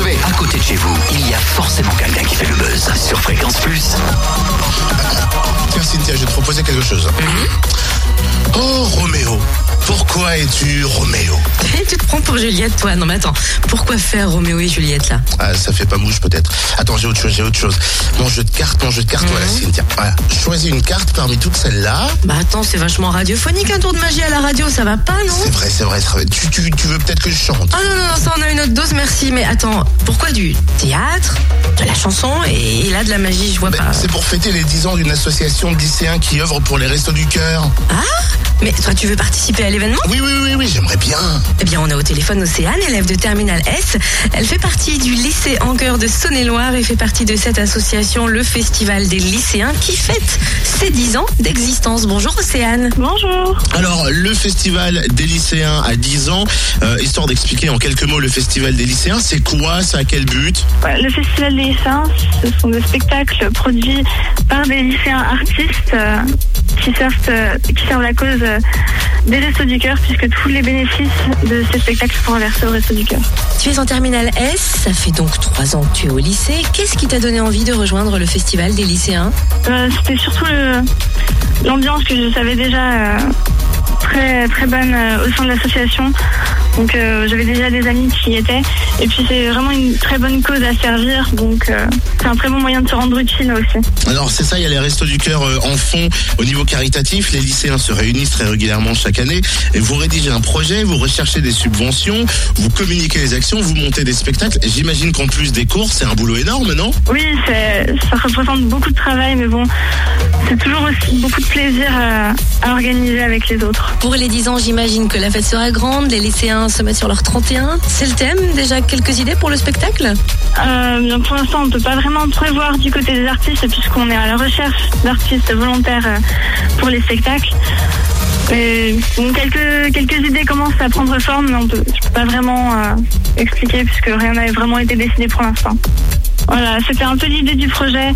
À côté de chez vous, il y a forcément quelqu'un qui fait le buzz sur Fréquence Plus. Tiens Cynthia, je vais te proposer quelque chose. Mm-hmm. Oh, Roméo. Pourquoi es-tu Roméo tu te prends pour Juliette, toi. Non, mais attends. Pourquoi faire Roméo et Juliette, là? Ah, ça fait pas mouche peut-être. Attends, j'ai autre chose, j'ai autre chose. Mon jeu de cartes, mon jeu de cartes, voilà, Cynthia. Voilà. Choisis une carte parmi toutes celles-là. Bah attends, c'est vachement radiophonique, un tour de magie à la radio, ça va pas, non? C'est vrai, c'est vrai. Tu, tu, tu veux peut-être que je chante? Ah non, non, non, ça on a une autre dose, merci. Mais attends, pourquoi du théâtre, de la chanson et, et là de la magie, je vois Ben, pas. C'est pour fêter les 10 ans d'une association de lycéens qui œuvre pour les restos du cœur. Ah Mais toi, tu veux participer à l'événement? Oui, oui, oui, oui, j'aimerais bien. Eh bien, on a au téléphone Océane, élève de Terminal S. Elle fait partie du lycée Angueur de Saône-et-Loire et fait partie de cette association, le Festival des lycéens, qui fête ses 10 ans d'existence. Bonjour Océane. Bonjour. Alors, le festival des lycéens à 10 ans, euh, histoire d'expliquer en quelques mots le festival des lycéens, c'est quoi, ça a quel but? Ouais, Le Festival des lycéens, ce sont des spectacles produits par des lycéens artistes euh, qui, servent, euh, qui servent la cause euh, des Restos du Cœur, puisque tous les bénéfices de ces spectacles sont reversés aux Restos du Cœur. Tu es en Terminal S, ça fait donc 3 ans que tu es au lycée. Qu'est-ce qui t'a donné envie de rejoindre le Festival des lycéens? Euh, C'était surtout l'ambiance que je savais déjà euh, très, très bonne euh, au sein de l'association. Donc euh, j'avais déjà des amis qui y étaient. Et puis c'est vraiment une très bonne cause à servir. Donc euh, c'est un très bon moyen de se rendre utile aussi. Alors c'est ça, il y a les restos du cœur euh, en fond au niveau caritatif. Les lycéens se réunissent très régulièrement chaque année et vous rédigez un projet, vous recherchez des subventions, vous communiquez les actions, vous montez des spectacles. J'imagine qu'en plus des cours, c'est un boulot énorme, non? Oui, ça représente beaucoup de travail, mais bon, c'est toujours aussi beaucoup de plaisir à, à organiser avec les autres. Pour les 10 ans, j'imagine que la fête sera grande, les lycéens se mettent sur leur 31. C'est le thème Déjà quelques idées pour le spectacle Euh, bien, pour l'instant, on ne peut pas vraiment prévoir du côté des artistes, puisqu'on est à la recherche d'artistes volontaires euh, pour les spectacles. Quelques, quelques idées commencent à prendre forme, mais on je ne peux pas vraiment euh, expliquer, puisque rien n'a vraiment été décidé pour l'instant. Voilà, c'était un peu l'idée du projet,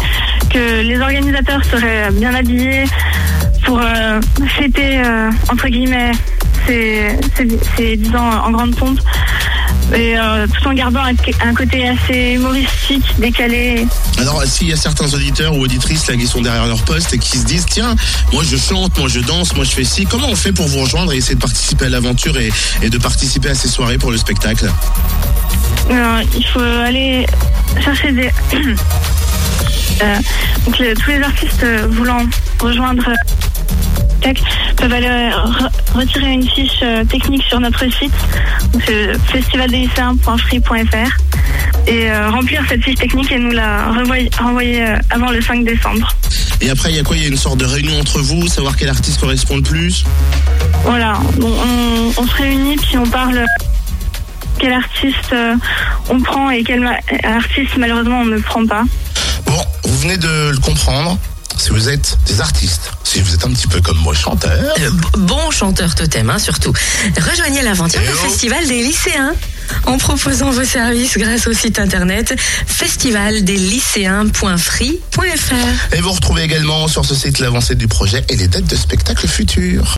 que les organisateurs seraient bien habillés pour fêter, entre guillemets, ces, ces, ces 10 ans en grande pompe. Et euh, tout en gardant un, un côté assez humoristique, décalé. Alors s'il y a certains auditeurs ou auditrices là qui sont derrière leur poste et qui se disent tiens, moi je chante, moi je danse, moi je fais ci, comment on fait pour vous rejoindre et essayer de participer à l'aventure et, et de participer à ces soirées pour le spectacle? Euh, il faut aller chercher des. Euh, donc tous les artistes voulant rejoindre peuvent aller euh, re- retirer une fiche euh, technique sur notre site, festivaldelisséens.free.fr et euh, remplir cette fiche technique et nous la renvoyer, renvoyer avant le 5 décembre. Et après il y a quoi? Il y a une sorte de réunion entre vous, savoir quel artiste correspond le plus? Voilà, Bon, on, on se réunit puis on parle quel artiste euh, on prend et quel ma- artiste malheureusement on ne prend pas. Bon, vous venez de le comprendre. Si vous êtes des artistes, si vous êtes un petit peu comme moi chanteur, Euh, Bon chanteur totem, hein, surtout. Rejoignez l'aventure Eh du oh. Festival des lycéens en proposant vos services grâce au site internet festivaldeslycéens.free.fr. et vous retrouvez également sur ce site l'avancée du projet et les dates de spectacles futurs.